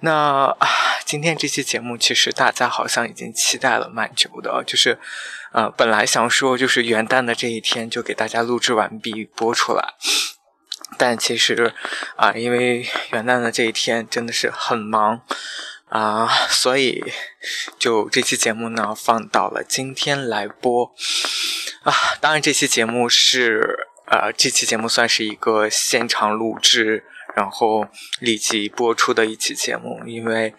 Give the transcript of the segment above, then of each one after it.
那啊，今天这期节目其实大家好像已经期待了蛮久的，就是，呃，本来想说就是元旦的这一天就给大家录制完毕播出来，但其实啊，因为元旦的这一天真的是很忙啊，所以就这期节目呢放到了今天来播啊。当然，这期节目是呃，这期节目算是一个现场录制。然后立即播出的一期节目，因为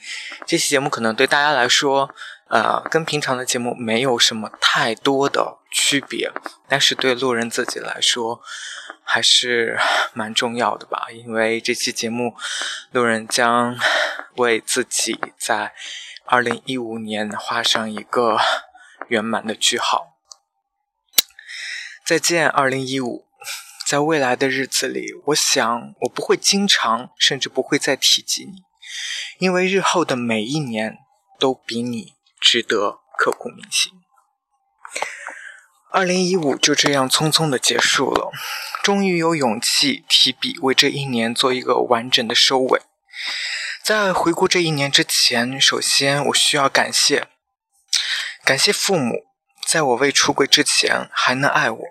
这期节目可能对大家来说，呃，跟平常的节目没有什么太多的区别，但是对路人自己来说，还是蛮重要的吧。因为这期节目，路人将为自己在二零一五年画上一个圆满的句号。再见，二零一五。在未来的日子里，我想我不会经常，甚至不会再提及你，因为日后的每一年都比你值得刻骨铭心。二零一五就这样匆匆的结束了，终于有勇气提笔为这一年做一个完整的收尾。在回顾这一年之前，首先我需要感谢，感谢父母，在我未出柜之前还能爱我。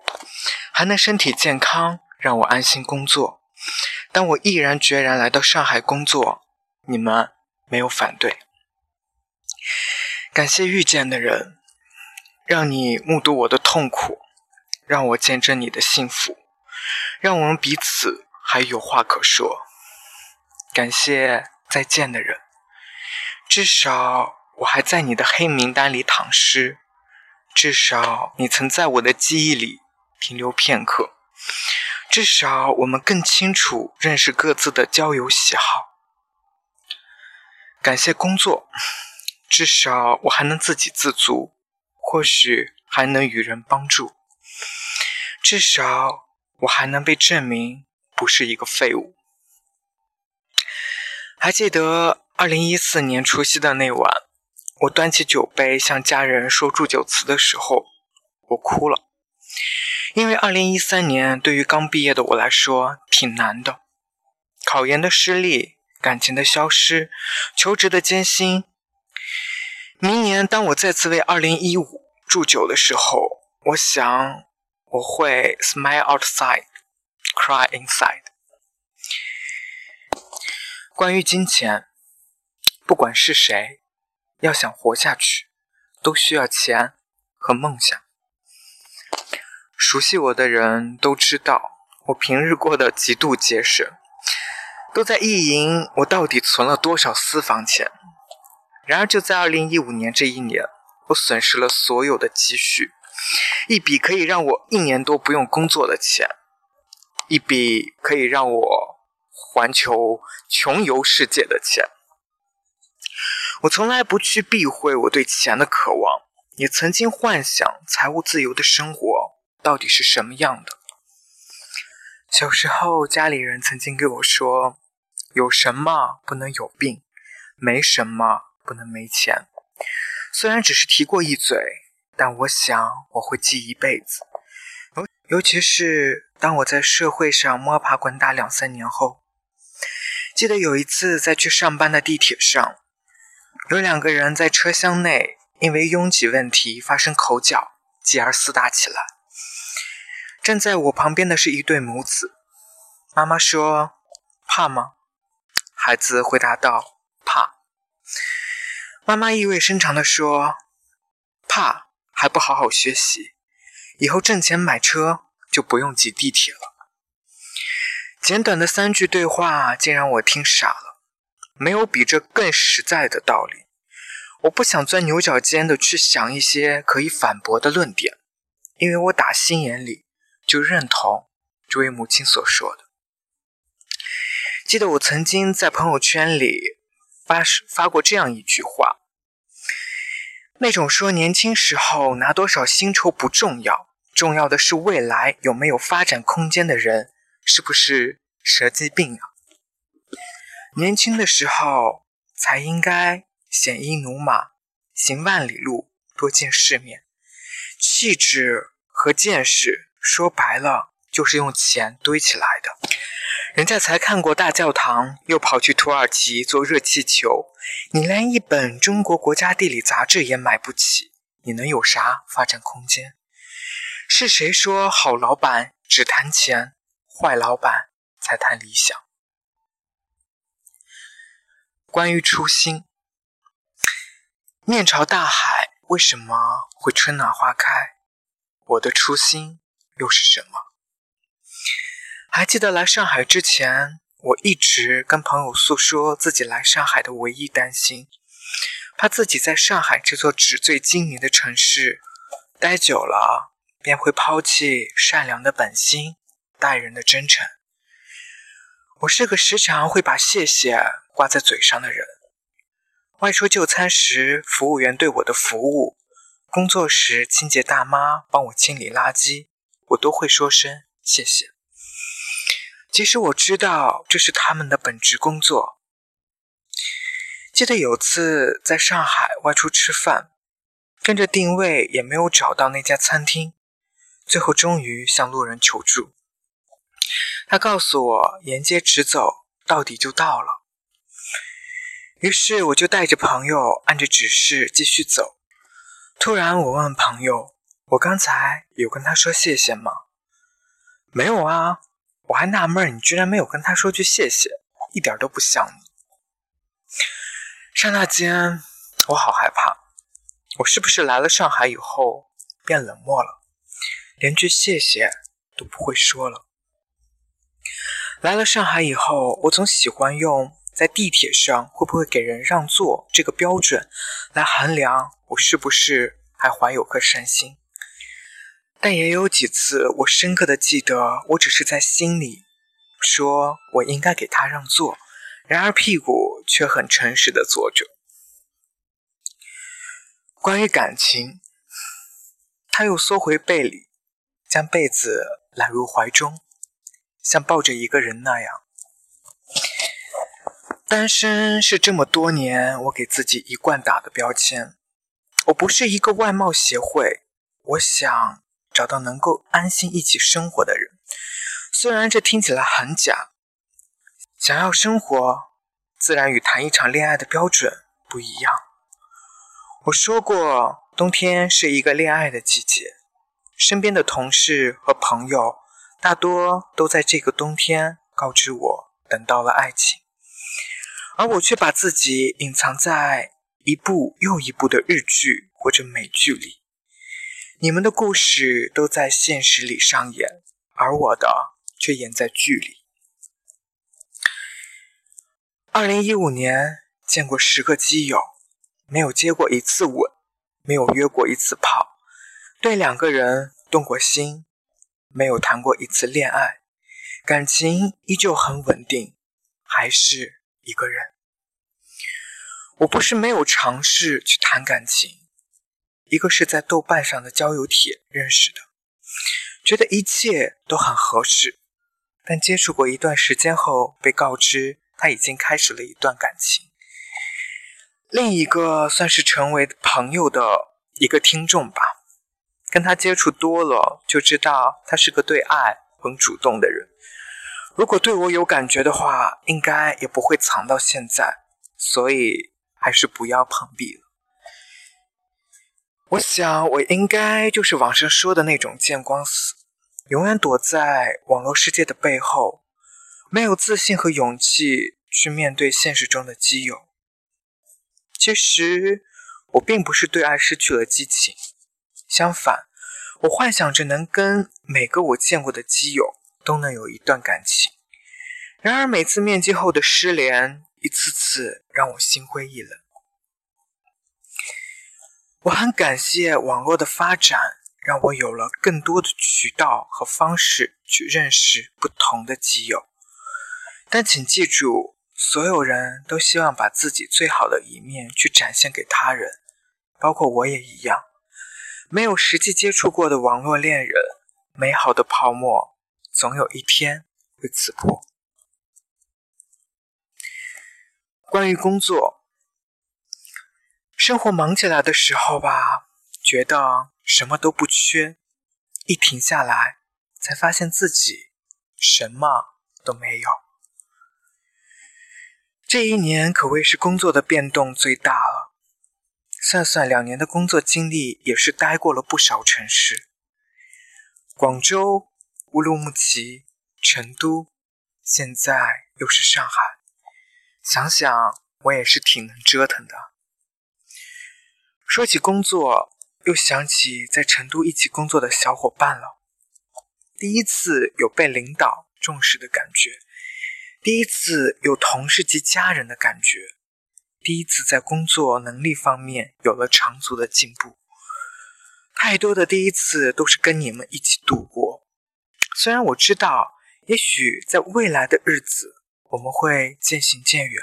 还能身体健康，让我安心工作。当我毅然决然来到上海工作，你们没有反对。感谢遇见的人，让你目睹我的痛苦，让我见证你的幸福，让我们彼此还有话可说。感谢再见的人，至少我还在你的黑名单里躺尸，至少你曾在我的记忆里。停留片刻，至少我们更清楚认识各自的交友喜好。感谢工作，至少我还能自给自足，或许还能与人帮助。至少我还能被证明不是一个废物。还记得二零一四年除夕的那晚，我端起酒杯向家人说祝酒词的时候，我哭了。因为二零一三年对于刚毕业的我来说挺难的，考研的失利，感情的消失，求职的艰辛。明年当我再次为二零一五祝酒的时候，我想我会 smile outside, cry inside。关于金钱，不管是谁，要想活下去，都需要钱和梦想。熟悉我的人都知道，我平日过得极度节省，都在意淫我到底存了多少私房钱。然而就在二零一五年这一年，我损失了所有的积蓄，一笔可以让我一年多不用工作的钱，一笔可以让我环球穷游世界的钱。我从来不去避讳我对钱的渴望，也曾经幻想财务自由的生活。到底是什么样的？小时候，家里人曾经给我说：“有什么不能有病，没什么不能没钱。”虽然只是提过一嘴，但我想我会记一辈子。尤尤其是当我在社会上摸爬滚打两三年后，记得有一次在去上班的地铁上，有两个人在车厢内因为拥挤问题发生口角，继而厮打起来。站在我旁边的是一对母子，妈妈说：“怕吗？”孩子回答道：“怕。”妈妈意味深长地说：“怕还不好好学习，以后挣钱买车就不用挤地铁了。”简短的三句对话竟让我听傻了，没有比这更实在的道理。我不想钻牛角尖的去想一些可以反驳的论点，因为我打心眼里。就认同这位母亲所说的。记得我曾经在朋友圈里发发过这样一句话：那种说年轻时候拿多少薪酬不重要，重要的是未来有没有发展空间的人，是不是蛇精病啊？年轻的时候才应该鲜衣怒马，行万里路，多见世面。气质和见识，说白了就是用钱堆起来的。人家才看过大教堂，又跑去土耳其做热气球。你连一本中国国家地理杂志也买不起，你能有啥发展空间？是谁说好老板只谈钱，坏老板才谈理想？关于初心，面朝大海，为什么会春暖花开？我的初心又是什么？还记得来上海之前，我一直跟朋友诉说自己来上海的唯一担心，怕自己在上海这座纸醉金迷的城市待久了，便会抛弃善良的本心、待人的真诚。我是个时常会把谢谢挂在嘴上的人，外出就餐时，服务员对我的服务；工作时，清洁大妈帮我清理垃圾，我都会说声谢谢。其实我知道这是他们的本职工作。记得有次在上海外出吃饭，跟着定位也没有找到那家餐厅，最后终于向路人求助。他告诉我沿街直走，到底就到了。于是我就带着朋友按着指示继续走。突然我问朋友：“我刚才有跟他说谢谢吗？”“没有啊。”我还纳闷，你居然没有跟他说句谢谢，一点都不像你。刹那间，我好害怕，我是不是来了上海以后变冷漠了，连句谢谢都不会说了？来了上海以后，我总喜欢用在地铁上会不会给人让座这个标准来衡量我是不是还怀有颗善心。但也有几次，我深刻的记得，我只是在心里说我应该给他让座，然而屁股却很诚实的坐着。关于感情，他又缩回被里，将被子揽入怀中，像抱着一个人那样。单身是这么多年我给自己一贯打的标签。我不是一个外貌协会，我想。找到能够安心一起生活的人，虽然这听起来很假。想要生活，自然与谈一场恋爱的标准不一样。我说过，冬天是一个恋爱的季节，身边的同事和朋友大多都在这个冬天告知我等到了爱情，而我却把自己隐藏在一部又一部的日剧或者美剧里。你们的故事都在现实里上演，而我的却演在剧里。二零一五年见过十个基友，没有接过一次吻，没有约过一次炮，对两个人动过心，没有谈过一次恋爱，感情依旧很稳定，还是一个人。我不是没有尝试去谈感情。一个是在豆瓣上的交友帖认识的，觉得一切都很合适，但接触过一段时间后，被告知他已经开始了一段感情。另一个算是成为朋友的一个听众吧，跟他接触多了，就知道他是个对爱很主动的人。如果对我有感觉的话，应该也不会藏到现在，所以还是不要碰壁了。我想，我应该就是网上说的那种见光死，永远躲在网络世界的背后，没有自信和勇气去面对现实中的基友。其实，我并不是对爱失去了激情，相反，我幻想着能跟每个我见过的基友都能有一段感情。然而，每次面基后的失联，一次次让我心灰意冷。我很感谢网络的发展，让我有了更多的渠道和方式去认识不同的基友。但请记住，所有人都希望把自己最好的一面去展现给他人，包括我也一样，没有实际接触过的网络恋人，美好的泡沫总有一天会刺破。关于工作，生活忙起来的时候吧，觉得什么都不缺，一停下来，才发现自己什么都没有。这一年可谓是工作的变动最大了。算算两年的工作经历，也是待过了不少城市：广州、乌鲁木齐、成都，现在又是上海。想想我也是挺能折腾的。说起工作，又想起在成都一起工作的小伙伴了。第一次有被领导重视的感觉。第一次有同事及家人的感觉，第一次在工作能力方面有了长足的进步。太多的第一次都是跟你们一起度过。虽然我知道，也许在未来的日子我们会渐行渐远，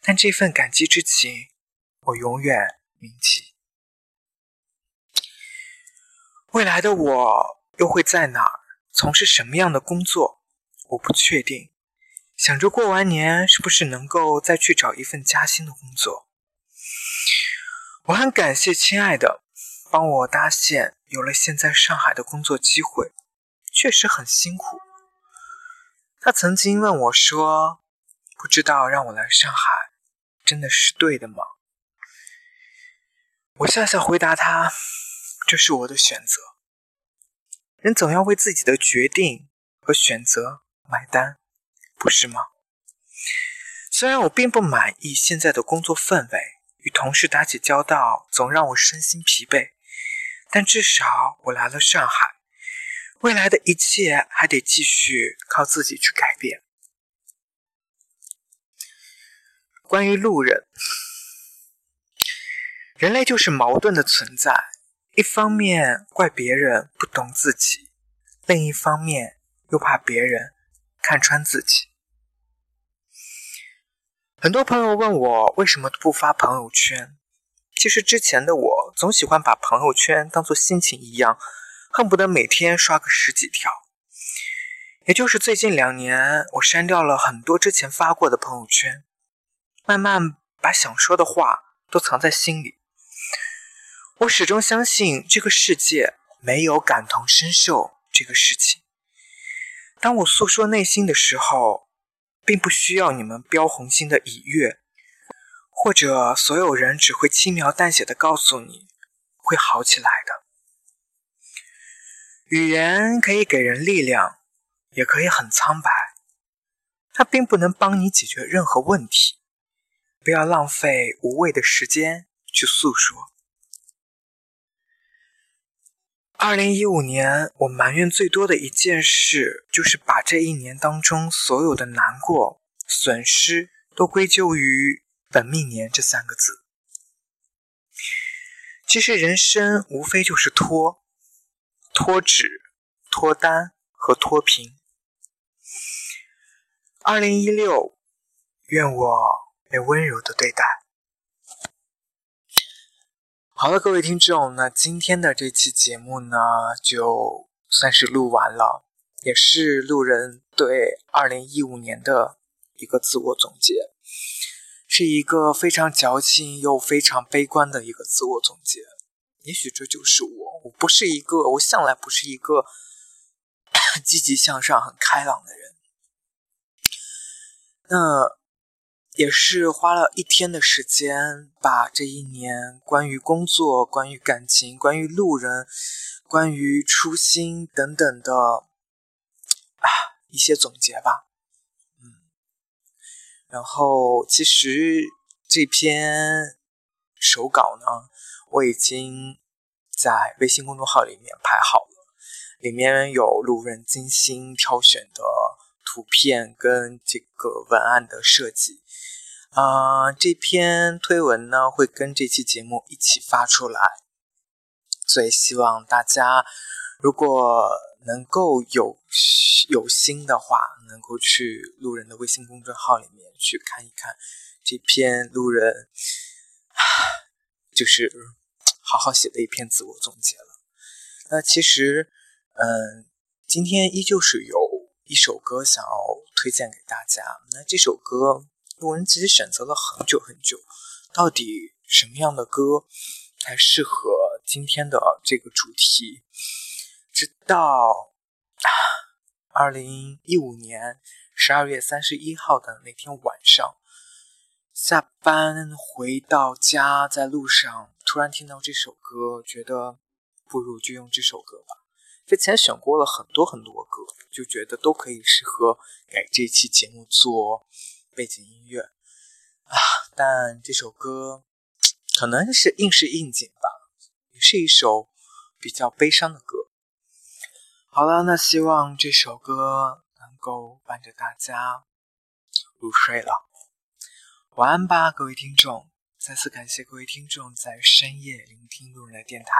但这份感激之情，我永远铭记。未来的我又会在哪儿从事什么样的工作？我不确定。想着过完年是不是能够再去找一份加薪的工作？我很感谢亲爱的帮我搭线，有了现在上海的工作机会，确实很辛苦。他曾经问我说：“不知道让我来上海，真的是对的吗？”我笑笑回答他：“这是我的选择。人总要为自己的决定和选择买单。”不是吗？虽然我并不满意现在的工作氛围，与同事打起交道总让我身心疲惫，但至少我来了上海，未来的一切还得继续靠自己去改变。关于路人，人类就是矛盾的存在，一方面怪别人不懂自己，另一方面又怕别人看穿自己。很多朋友问我为什么不发朋友圈。其实之前的我总喜欢把朋友圈当做心情一样，恨不得每天刷个十几条。也就是最近两年，我删掉了很多之前发过的朋友圈，慢慢把想说的话都藏在心里。我始终相信这个世界没有感同身受这个事情。当我诉说内心的时候。并不需要你们标红心的已阅，或者所有人只会轻描淡写的告诉你会好起来的。语言可以给人力量，也可以很苍白，它并不能帮你解决任何问题。不要浪费无谓的时间去诉说。二零一五年，我埋怨最多的一件事，就是把这一年当中所有的难过、损失都归咎于“本命年”这三个字。其实人生无非就是拖、脱脂、脱单和脱贫。二零一六，愿我被温柔的对待。好了，各位听众，那今天的这期节目呢，就算是录完了，也是路人对二零一五年的一个自我总结，是一个非常矫情又非常悲观的一个自我总结。也许这就是我，我不是一个，我向来不是一个 积极向上、很开朗的人。那。也是花了一天的时间，把这一年关于工作、关于感情、关于路人、关于初心等等的啊一些总结吧。嗯，然后其实这篇手稿呢，我已经在微信公众号里面排好了，里面有路人精心挑选的图片跟这个文案的设计。啊，这篇推文呢会跟这期节目一起发出来，所以希望大家如果能够有有心的话，能够去路人的微信公众号里面去看一看这篇路人，就是好好写的一篇自我总结了。那其实，嗯，今天依旧是有一首歌想要推荐给大家。那这首歌，路人其实选择了很久很久，到底什么样的歌才适合今天的这个主题？直到二零一五年十二月三十一号的那天晚上。下班回到家，在路上突然听到这首歌，觉得不如就用这首歌吧。之前选过了很多很多歌，就觉得都可以适合给这期节目做背景音乐啊。但这首歌可能是应是应景吧，也是一首比较悲伤的歌。好了，那希望这首歌能够伴着大家入睡了。晚安吧，各位听众！再次感谢各位听众在深夜聆听路人的电台。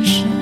是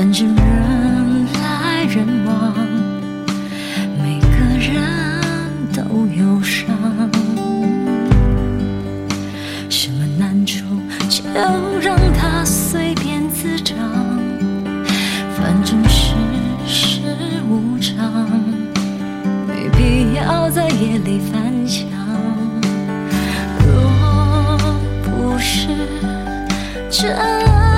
反正人来人往，每个人都有伤。什么难处就让它随便滋长，反正世事无常，没必要在夜里翻墙。若不是真。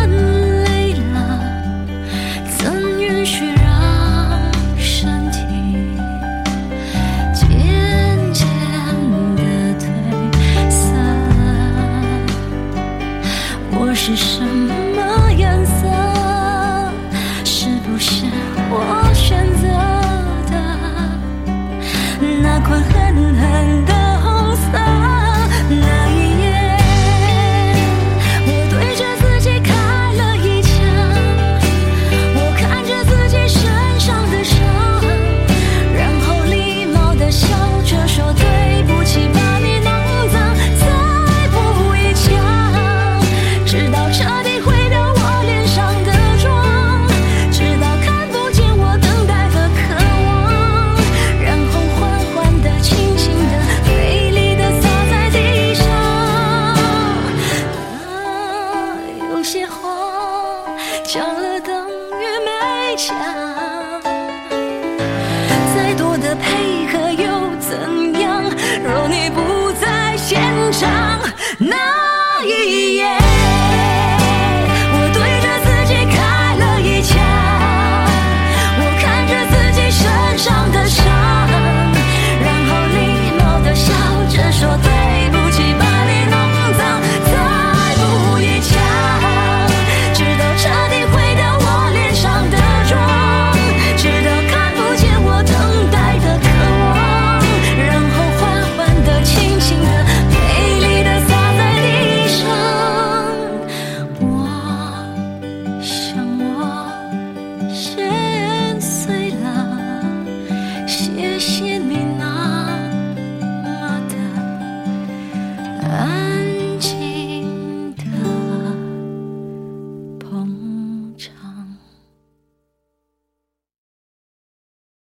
是什么